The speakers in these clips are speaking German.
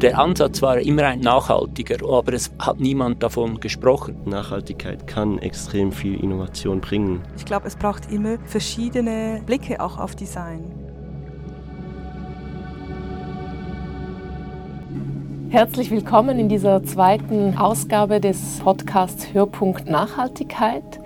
Der Ansatz war immer ein nachhaltiger, aber es hat niemand davon gesprochen. Nachhaltigkeit kann extrem viel Innovation bringen. Ich glaube, es braucht immer verschiedene Blicke auch auf Design. Herzlich willkommen in dieser zweiten Ausgabe des Podcasts Hörpunkt Nachhaltigkeit.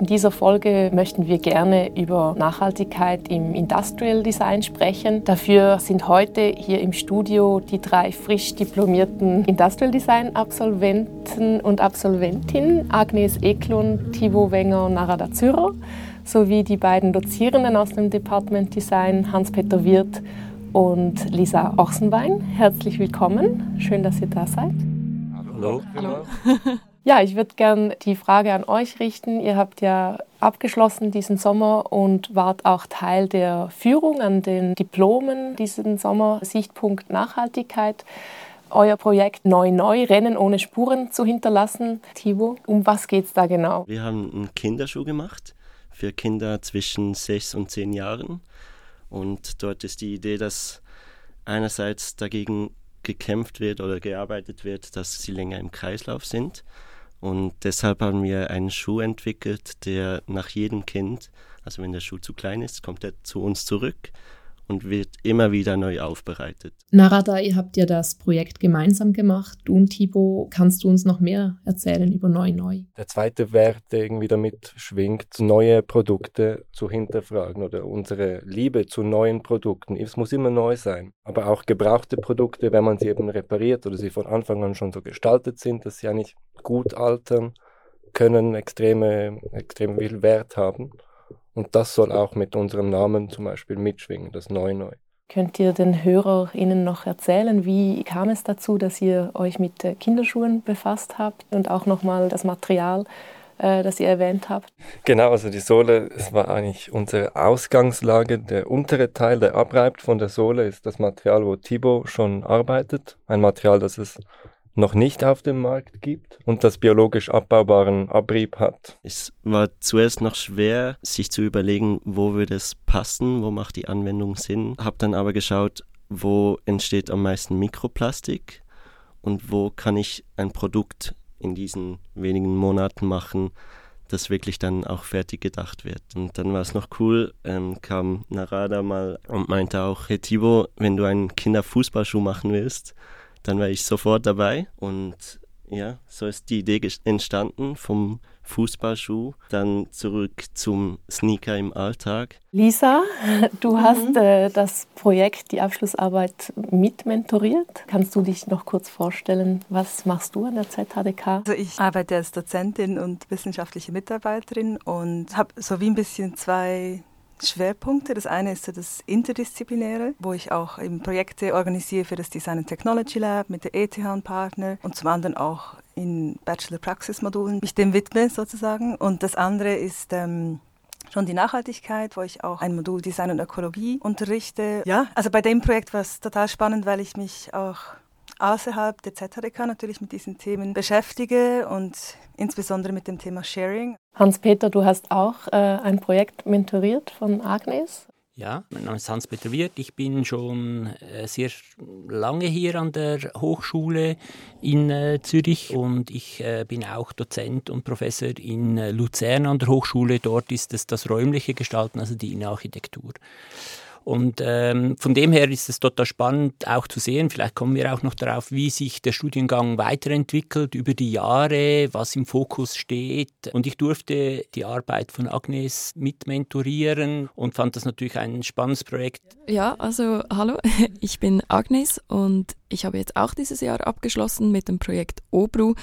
In dieser Folge möchten wir gerne über Nachhaltigkeit im Industrial Design sprechen. Dafür sind heute hier im Studio die drei frisch diplomierten Industrial Design Absolventen und Absolventinnen Agnes Eklund, Thibaut Wenger und Narada Zürer sowie die beiden Dozierenden aus dem Department Design Hans-Peter Wirth und Lisa Ochsenbein. Herzlich willkommen. Schön, dass ihr da seid. Hallo. Hallo. Ja, ich würde gerne die Frage an euch richten. Ihr habt ja abgeschlossen diesen Sommer und wart auch Teil der Führung an den Diplomen diesen Sommer, Sichtpunkt Nachhaltigkeit. Euer Projekt Neu Neu, Rennen ohne Spuren zu hinterlassen. Thibaut, um was geht es da genau? Wir haben einen Kinderschuh gemacht für Kinder zwischen sechs und zehn Jahren. Und dort ist die Idee, dass einerseits dagegen gekämpft wird oder gearbeitet wird, dass sie länger im Kreislauf sind und deshalb haben wir einen Schuh entwickelt, der nach jedem Kind, also wenn der Schuh zu klein ist, kommt er zu uns zurück und wird immer wieder neu aufbereitet. Narada, ihr habt ja das Projekt gemeinsam gemacht. Du und Thibaut, kannst du uns noch mehr erzählen über Neu Neu? Der zweite Wert, der irgendwie damit schwingt, neue Produkte zu hinterfragen oder unsere Liebe zu neuen Produkten. Es muss immer neu sein. Aber auch gebrauchte Produkte, wenn man sie eben repariert oder sie von Anfang an schon so gestaltet sind, dass sie eigentlich gut altern, können extreme, extrem viel Wert haben. Und das soll auch mit unserem Namen zum Beispiel mitschwingen, das Neu-Neu. Könnt ihr den HörerInnen noch erzählen, wie kam es dazu, dass ihr euch mit Kinderschuhen befasst habt und auch nochmal das Material, äh, das ihr erwähnt habt? Genau, also die Sohle, es war eigentlich unsere Ausgangslage. Der untere Teil, der abreibt von der Sohle, ist das Material, wo Thibaut schon arbeitet. Ein Material, das es noch nicht auf dem Markt gibt und das biologisch abbaubaren Abrieb hat. Es war zuerst noch schwer, sich zu überlegen, wo würde es passen, wo macht die Anwendung Sinn. Habe dann aber geschaut, wo entsteht am meisten Mikroplastik und wo kann ich ein Produkt in diesen wenigen Monaten machen, das wirklich dann auch fertig gedacht wird. Und dann war es noch cool, ähm, kam Narada mal und meinte auch, hey Thibaut, wenn du einen Kinderfußballschuh machen willst, dann war ich sofort dabei und ja, so ist die Idee entstanden vom Fußballschuh, dann zurück zum Sneaker im Alltag. Lisa, du mhm. hast äh, das Projekt, die Abschlussarbeit mitmentoriert. Kannst du dich noch kurz vorstellen, was machst du an der ZHDK? Also ich arbeite als Dozentin und wissenschaftliche Mitarbeiterin und habe so wie ein bisschen zwei Schwerpunkte. Das eine ist das Interdisziplinäre, wo ich auch eben Projekte organisiere für das Design and Technology Lab mit der ETH und Partner und zum anderen auch in Bachelor-Praxis-Modulen mich dem widme sozusagen. Und das andere ist ähm, schon die Nachhaltigkeit, wo ich auch ein Modul Design und Ökologie unterrichte. Ja, also bei dem Projekt war es total spannend, weil ich mich auch außerhalb der ZHDK natürlich mit diesen Themen beschäftige und insbesondere mit dem Thema Sharing. Hans-Peter, du hast auch äh, ein Projekt mentoriert von Agnes. Ja, mein Name ist Hans-Peter Wirth. Ich bin schon äh, sehr lange hier an der Hochschule in äh, Zürich und ich äh, bin auch Dozent und Professor in äh, Luzern an der Hochschule. Dort ist es das räumliche Gestalten, also die Innenarchitektur. Und ähm, von dem her ist es total spannend auch zu sehen, vielleicht kommen wir auch noch darauf, wie sich der Studiengang weiterentwickelt über die Jahre, was im Fokus steht. Und ich durfte die Arbeit von Agnes mitmentorieren und fand das natürlich ein spannendes Projekt. Ja, also hallo, ich bin Agnes und ich habe jetzt auch dieses Jahr abgeschlossen mit dem Projekt OBRU.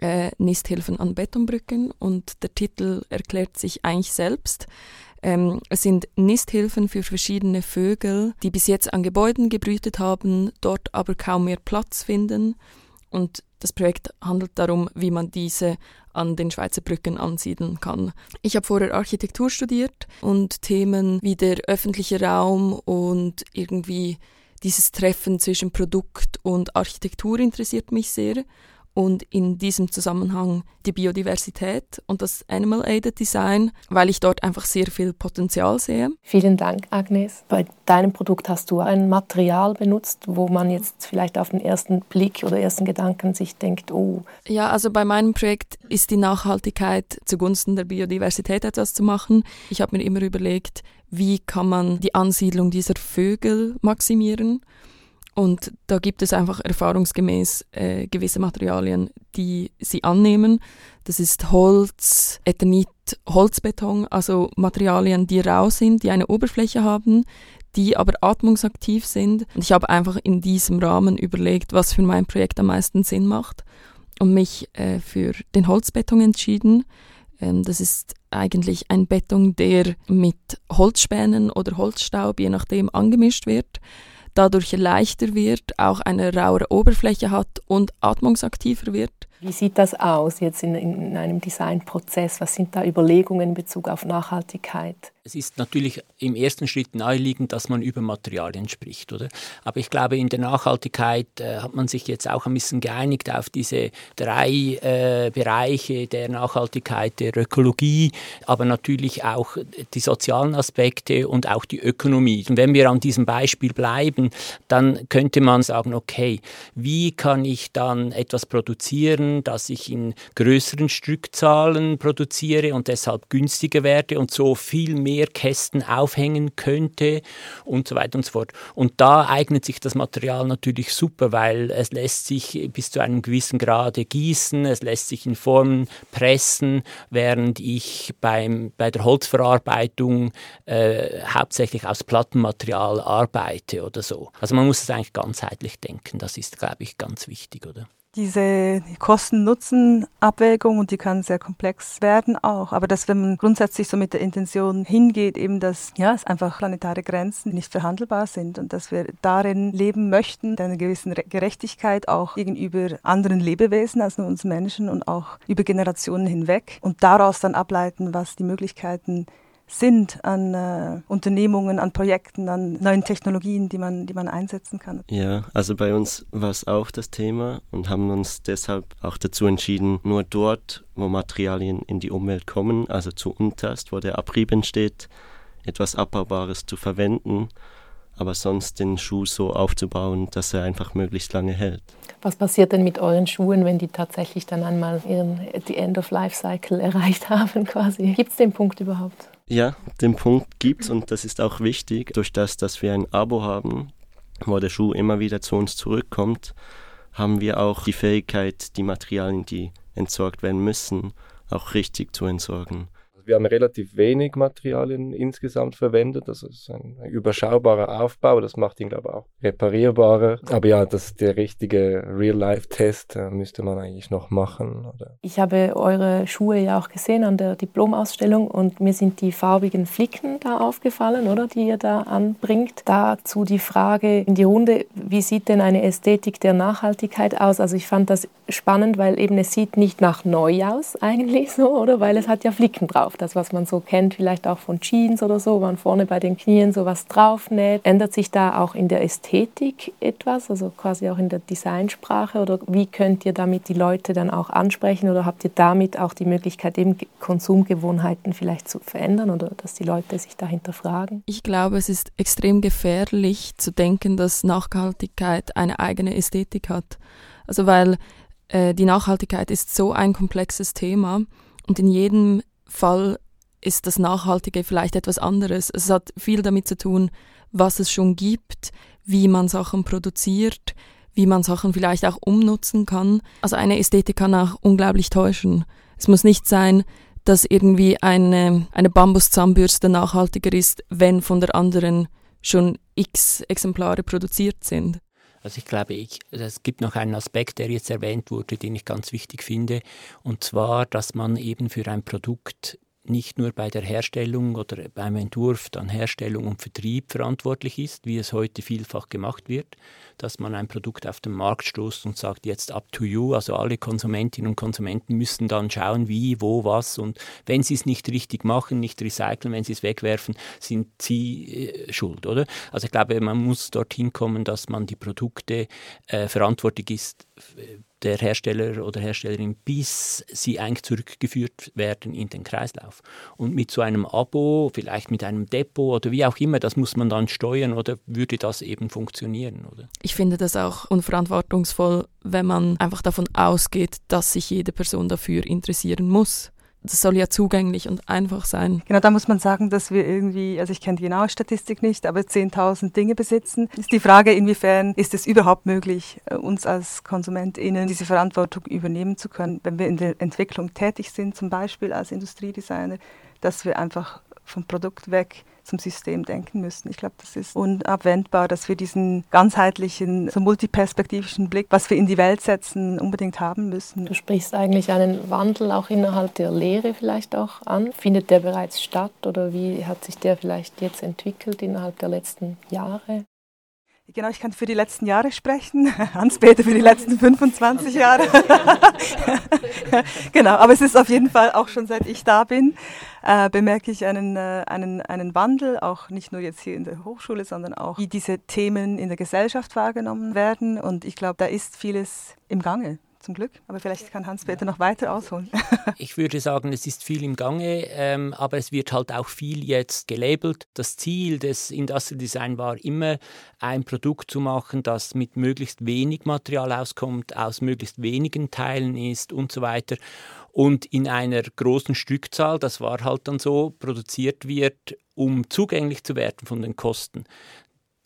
Äh, Nisthilfen an Betonbrücken und der Titel erklärt sich eigentlich selbst. Ähm, es sind Nisthilfen für verschiedene Vögel, die bis jetzt an Gebäuden gebrütet haben, dort aber kaum mehr Platz finden. Und das Projekt handelt darum, wie man diese an den Schweizer Brücken ansiedeln kann. Ich habe vorher Architektur studiert und Themen wie der öffentliche Raum und irgendwie dieses Treffen zwischen Produkt und Architektur interessiert mich sehr. Und in diesem Zusammenhang die Biodiversität und das Animal Aided Design, weil ich dort einfach sehr viel Potenzial sehe. Vielen Dank, Agnes. Bei deinem Produkt hast du ein Material benutzt, wo man jetzt vielleicht auf den ersten Blick oder ersten Gedanken sich denkt, oh. Ja, also bei meinem Projekt ist die Nachhaltigkeit zugunsten der Biodiversität etwas zu machen. Ich habe mir immer überlegt, wie kann man die Ansiedlung dieser Vögel maximieren. Und da gibt es einfach erfahrungsgemäß äh, gewisse Materialien, die sie annehmen. Das ist Holz, Eternit, Holzbeton, also Materialien, die rau sind, die eine Oberfläche haben, die aber atmungsaktiv sind. Und ich habe einfach in diesem Rahmen überlegt, was für mein Projekt am meisten Sinn macht und mich äh, für den Holzbeton entschieden. Ähm, das ist eigentlich ein Beton, der mit Holzspänen oder Holzstaub, je nachdem, angemischt wird dadurch leichter wird, auch eine rauere Oberfläche hat und atmungsaktiver wird. Wie sieht das aus jetzt in, in einem Designprozess? Was sind da Überlegungen in Bezug auf Nachhaltigkeit? Es ist natürlich im ersten Schritt naheliegend, dass man über Materialien spricht, oder? Aber ich glaube, in der Nachhaltigkeit äh, hat man sich jetzt auch ein bisschen geeinigt auf diese drei äh, Bereiche der Nachhaltigkeit, der Ökologie, aber natürlich auch die sozialen Aspekte und auch die Ökonomie. Und wenn wir an diesem Beispiel bleiben, dann könnte man sagen, okay, wie kann ich dann etwas produzieren, das ich in größeren Stückzahlen produziere und deshalb günstiger werde und so viel mehr mehr Kästen aufhängen könnte und so weiter und so fort. Und da eignet sich das Material natürlich super, weil es lässt sich bis zu einem gewissen Grade gießen, es lässt sich in Formen pressen, während ich beim, bei der Holzverarbeitung äh, hauptsächlich aus Plattenmaterial arbeite oder so. Also man muss es eigentlich ganzheitlich denken, das ist, glaube ich, ganz wichtig, oder? Diese Kosten-Nutzen-Abwägung und die kann sehr komplex werden auch. Aber dass wenn man grundsätzlich so mit der Intention hingeht, eben dass ja, es einfach planetare Grenzen nicht verhandelbar sind und dass wir darin leben möchten, einer gewissen Gerechtigkeit auch gegenüber anderen Lebewesen als nur uns Menschen und auch über Generationen hinweg und daraus dann ableiten, was die Möglichkeiten sind an äh, Unternehmungen, an Projekten, an neuen Technologien, die man, die man einsetzen kann. Ja, also bei uns war es auch das Thema und haben uns deshalb auch dazu entschieden, nur dort, wo Materialien in die Umwelt kommen, also zu Unterst, wo der Abrieb entsteht, etwas Abbaubares zu verwenden aber sonst den Schuh so aufzubauen, dass er einfach möglichst lange hält. Was passiert denn mit euren Schuhen, wenn die tatsächlich dann einmal ihren die End-of-Life-Cycle erreicht haben quasi? Gibt es den Punkt überhaupt? Ja, den Punkt gibt es und das ist auch wichtig. Durch das, dass wir ein Abo haben, wo der Schuh immer wieder zu uns zurückkommt, haben wir auch die Fähigkeit, die Materialien, die entsorgt werden müssen, auch richtig zu entsorgen. Wir haben relativ wenig Materialien insgesamt verwendet. Das ist ein überschaubarer Aufbau. Das macht ihn, glaube ich, auch reparierbarer. Aber ja, das ist der richtige Real-Life-Test äh, müsste man eigentlich noch machen. Oder? Ich habe eure Schuhe ja auch gesehen an der Diplomausstellung und mir sind die farbigen Flicken da aufgefallen, oder, die ihr da anbringt. Dazu die Frage in die Runde, wie sieht denn eine Ästhetik der Nachhaltigkeit aus? Also ich fand das spannend, weil eben es sieht nicht nach neu aus eigentlich so, oder? Weil es hat ja Flicken drauf das, was man so kennt, vielleicht auch von Jeans oder so, wo man vorne bei den Knien sowas draufnäht. Ändert sich da auch in der Ästhetik etwas, also quasi auch in der Designsprache? Oder wie könnt ihr damit die Leute dann auch ansprechen? Oder habt ihr damit auch die Möglichkeit, eben Konsumgewohnheiten vielleicht zu verändern oder dass die Leute sich dahinter fragen? Ich glaube, es ist extrem gefährlich zu denken, dass Nachhaltigkeit eine eigene Ästhetik hat. Also weil äh, die Nachhaltigkeit ist so ein komplexes Thema und in jedem Fall ist das Nachhaltige vielleicht etwas anderes. Es hat viel damit zu tun, was es schon gibt, wie man Sachen produziert, wie man Sachen vielleicht auch umnutzen kann. Also eine Ästhetik kann auch unglaublich täuschen. Es muss nicht sein, dass irgendwie eine, eine Bambuszahnbürste nachhaltiger ist, wenn von der anderen schon x Exemplare produziert sind. Also ich glaube, ich, es gibt noch einen Aspekt, der jetzt erwähnt wurde, den ich ganz wichtig finde, und zwar, dass man eben für ein Produkt nicht nur bei der Herstellung oder beim Entwurf dann Herstellung und Vertrieb verantwortlich ist, wie es heute vielfach gemacht wird, dass man ein Produkt auf den Markt stoßt und sagt jetzt up to you, also alle Konsumentinnen und Konsumenten müssen dann schauen, wie, wo, was und wenn sie es nicht richtig machen, nicht recyceln, wenn sie es wegwerfen, sind sie äh, schuld, oder? Also ich glaube, man muss dorthin kommen, dass man die Produkte äh, verantwortlich ist, der Hersteller oder Herstellerin, bis sie eigentlich zurückgeführt werden in den Kreislauf. Und mit so einem Abo, vielleicht mit einem Depot oder wie auch immer, das muss man dann steuern oder würde das eben funktionieren, oder? Ich finde das auch unverantwortungsvoll, wenn man einfach davon ausgeht, dass sich jede Person dafür interessieren muss das soll ja zugänglich und einfach sein. Genau, da muss man sagen, dass wir irgendwie, also ich kenne die genaue Statistik nicht, aber 10.000 Dinge besitzen. Ist die Frage, inwiefern ist es überhaupt möglich, äh, uns als KonsumentInnen diese Verantwortung übernehmen zu können, wenn wir in der Entwicklung tätig sind, zum Beispiel als Industriedesigner, dass wir einfach vom Produkt weg zum System denken müssen. Ich glaube, das ist unabwendbar, dass wir diesen ganzheitlichen, so multiperspektivischen Blick, was wir in die Welt setzen, unbedingt haben müssen. Du sprichst eigentlich einen Wandel auch innerhalb der Lehre vielleicht auch an. Findet der bereits statt oder wie hat sich der vielleicht jetzt entwickelt innerhalb der letzten Jahre? Genau, ich kann für die letzten Jahre sprechen, Hans-Peter für die letzten 25 Jahre. genau, aber es ist auf jeden Fall auch schon seit ich da bin, äh, bemerke ich einen, äh, einen, einen Wandel, auch nicht nur jetzt hier in der Hochschule, sondern auch, wie diese Themen in der Gesellschaft wahrgenommen werden. Und ich glaube, da ist vieles im Gange zum Glück. Aber vielleicht kann Hans-Peter noch weiter ausholen. ich würde sagen, es ist viel im Gange, ähm, aber es wird halt auch viel jetzt gelabelt. Das Ziel des Industrial Design war immer, ein Produkt zu machen, das mit möglichst wenig Material auskommt, aus möglichst wenigen Teilen ist und so weiter und in einer großen Stückzahl, das war halt dann so, produziert wird, um zugänglich zu werden von den Kosten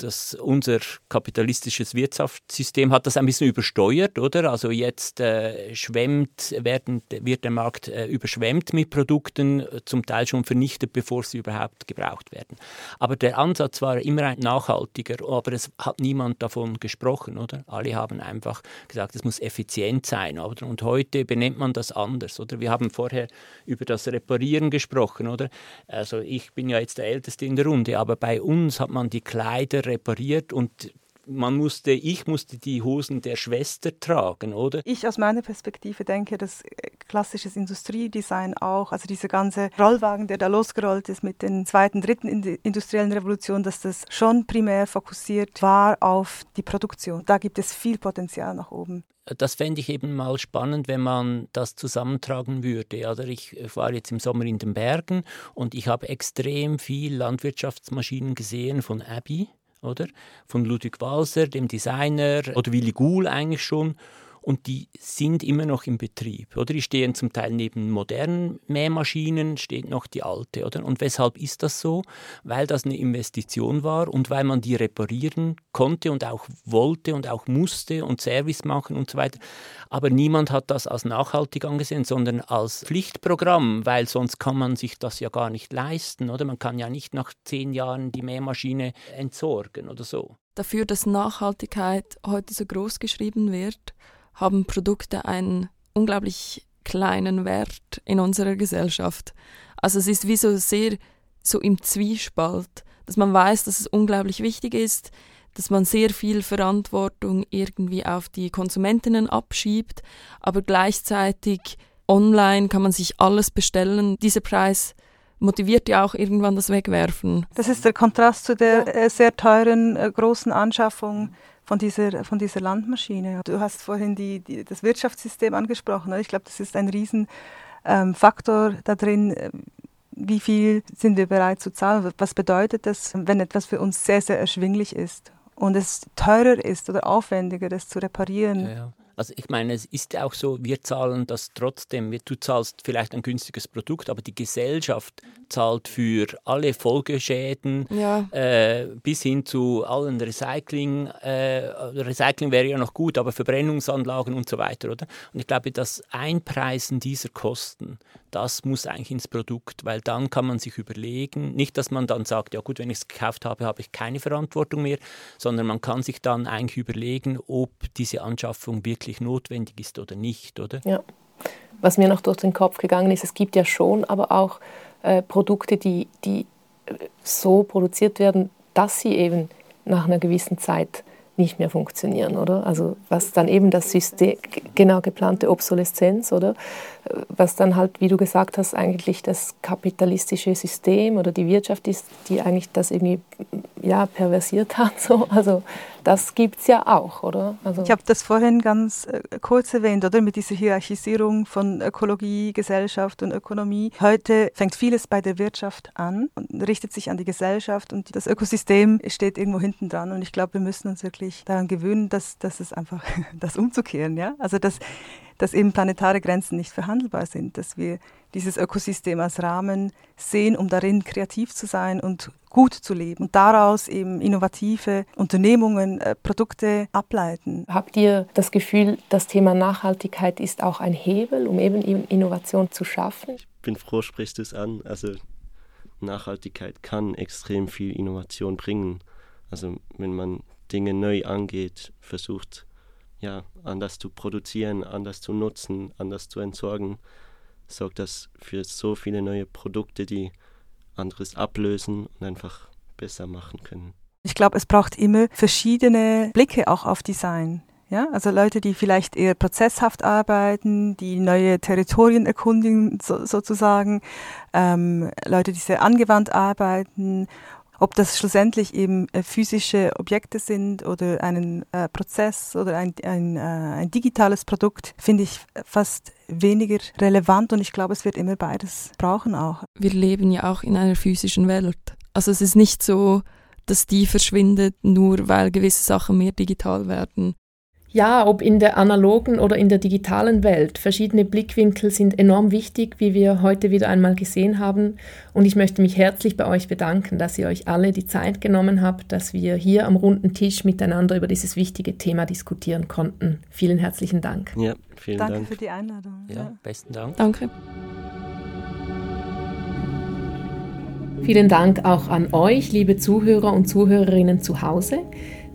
das, unser kapitalistisches Wirtschaftssystem hat das ein bisschen übersteuert, oder? Also jetzt äh, schwemmt, werden, wird der Markt äh, überschwemmt mit Produkten, äh, zum Teil schon vernichtet, bevor sie überhaupt gebraucht werden. Aber der Ansatz war immer ein nachhaltiger, aber es hat niemand davon gesprochen, oder? Alle haben einfach gesagt, es muss effizient sein, oder? Und heute benennt man das anders, oder? Wir haben vorher über das Reparieren gesprochen, oder? Also ich bin ja jetzt der Älteste in der Runde, aber bei uns hat man die Kleider repariert und man musste, ich musste die Hosen der Schwester tragen, oder? Ich aus meiner Perspektive denke, dass äh, klassisches Industriedesign auch, also dieser ganze Rollwagen, der da losgerollt ist mit den zweiten, dritten industriellen Revolutionen, dass das schon primär fokussiert war auf die Produktion. Da gibt es viel Potenzial nach oben das fände ich eben mal spannend, wenn man das zusammentragen würde. Oder ich war jetzt im Sommer in den Bergen und ich habe extrem viel Landwirtschaftsmaschinen gesehen von Abbey oder? Von Ludwig Walser, dem Designer, oder Willy Guhl eigentlich schon und die sind immer noch im Betrieb. Oder die stehen zum Teil neben modernen Mähmaschinen, steht noch die alte. Oder? Und weshalb ist das so? Weil das eine Investition war und weil man die reparieren konnte und auch wollte und auch musste und Service machen und so weiter. Aber niemand hat das als nachhaltig angesehen, sondern als Pflichtprogramm, weil sonst kann man sich das ja gar nicht leisten. Oder man kann ja nicht nach zehn Jahren die Mähmaschine entsorgen oder so. Dafür, dass Nachhaltigkeit heute so groß geschrieben wird, haben Produkte einen unglaublich kleinen Wert in unserer Gesellschaft. Also es ist wie so sehr so im Zwiespalt, dass man weiß, dass es unglaublich wichtig ist, dass man sehr viel Verantwortung irgendwie auf die Konsumentinnen abschiebt, aber gleichzeitig online kann man sich alles bestellen. Dieser Preis motiviert ja auch irgendwann das Wegwerfen. Das ist der Kontrast zu der äh, sehr teuren äh, großen Anschaffung von dieser, von dieser Landmaschine. Du hast vorhin die, die das Wirtschaftssystem angesprochen. Ich glaube, das ist ein Riesenfaktor ähm, da drin. Äh, wie viel sind wir bereit zu zahlen? Was bedeutet das, wenn etwas für uns sehr, sehr erschwinglich ist und es teurer ist oder aufwendiger, das zu reparieren? Ja, ja. Also ich meine, es ist auch so, wir zahlen das trotzdem. Du zahlst vielleicht ein günstiges Produkt, aber die Gesellschaft zahlt für alle Folgeschäden ja. äh, bis hin zu allen Recycling. Äh, Recycling wäre ja noch gut, aber Verbrennungsanlagen und so weiter, oder? Und ich glaube, das Einpreisen dieser Kosten, das muss eigentlich ins Produkt, weil dann kann man sich überlegen, nicht, dass man dann sagt, ja gut, wenn ich es gekauft habe, habe ich keine Verantwortung mehr, sondern man kann sich dann eigentlich überlegen, ob diese Anschaffung wirklich notwendig ist oder nicht, oder? Ja. Was mir noch durch den Kopf gegangen ist, es gibt ja schon aber auch äh, Produkte, die, die äh, so produziert werden, dass sie eben nach einer gewissen Zeit nicht mehr funktionieren, oder? Also was dann eben das System, genau geplante Obsoleszenz, oder? Was dann halt, wie du gesagt hast, eigentlich das kapitalistische System oder die Wirtschaft ist, die eigentlich das irgendwie ja, perversiert hat. So. Also das gibt es ja auch, oder? Also ich habe das vorhin ganz äh, kurz erwähnt, oder? Mit dieser Hierarchisierung von Ökologie, Gesellschaft und Ökonomie. Heute fängt vieles bei der Wirtschaft an und richtet sich an die Gesellschaft und das Ökosystem steht irgendwo hinten dran. Und ich glaube, wir müssen uns wirklich daran gewöhnen, dass, dass es einfach das umzukehren, ja? Also dass, dass eben planetare Grenzen nicht verhandelbar sind, dass wir dieses Ökosystem als Rahmen sehen, um darin kreativ zu sein und gut zu leben und daraus eben innovative Unternehmungen, äh, Produkte ableiten. Habt ihr das Gefühl, das Thema Nachhaltigkeit ist auch ein Hebel, um eben Innovation zu schaffen? Ich bin froh, sprichst du es an. Also Nachhaltigkeit kann extrem viel Innovation bringen. Also wenn man Dinge neu angeht, versucht ja anders zu produzieren, anders zu nutzen, anders zu entsorgen, sorgt das für so viele neue Produkte, die anderes ablösen und einfach besser machen können. Ich glaube, es braucht immer verschiedene Blicke auch auf Design. Ja, also Leute, die vielleicht eher prozesshaft arbeiten, die neue Territorien erkundigen so, sozusagen, ähm, Leute, die sehr angewandt arbeiten ob das schlussendlich eben äh, physische Objekte sind oder einen äh, Prozess oder ein, ein, äh, ein digitales Produkt, finde ich fast weniger relevant und ich glaube, es wird immer beides brauchen auch. Wir leben ja auch in einer physischen Welt. Also es ist nicht so, dass die verschwindet, nur weil gewisse Sachen mehr digital werden. Ja, ob in der analogen oder in der digitalen Welt. Verschiedene Blickwinkel sind enorm wichtig, wie wir heute wieder einmal gesehen haben. Und ich möchte mich herzlich bei euch bedanken, dass ihr euch alle die Zeit genommen habt, dass wir hier am runden Tisch miteinander über dieses wichtige Thema diskutieren konnten. Vielen herzlichen Dank. Ja, vielen Danke Dank. für die Einladung. Ja, ja. besten Dank. Danke. Vielen Dank auch an euch, liebe Zuhörer und Zuhörerinnen zu Hause.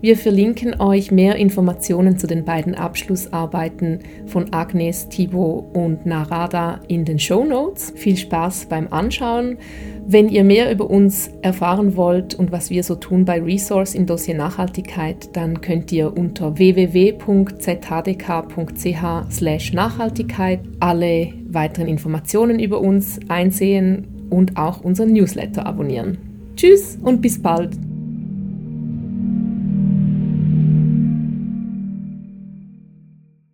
Wir verlinken euch mehr Informationen zu den beiden Abschlussarbeiten von Agnes, Thibaut und Narada in den Show Notes. Viel Spaß beim Anschauen. Wenn ihr mehr über uns erfahren wollt und was wir so tun bei Resource im Dossier Nachhaltigkeit, dann könnt ihr unter www.zhdk.ch/nachhaltigkeit alle weiteren Informationen über uns einsehen und auch unseren Newsletter abonnieren. Tschüss und bis bald!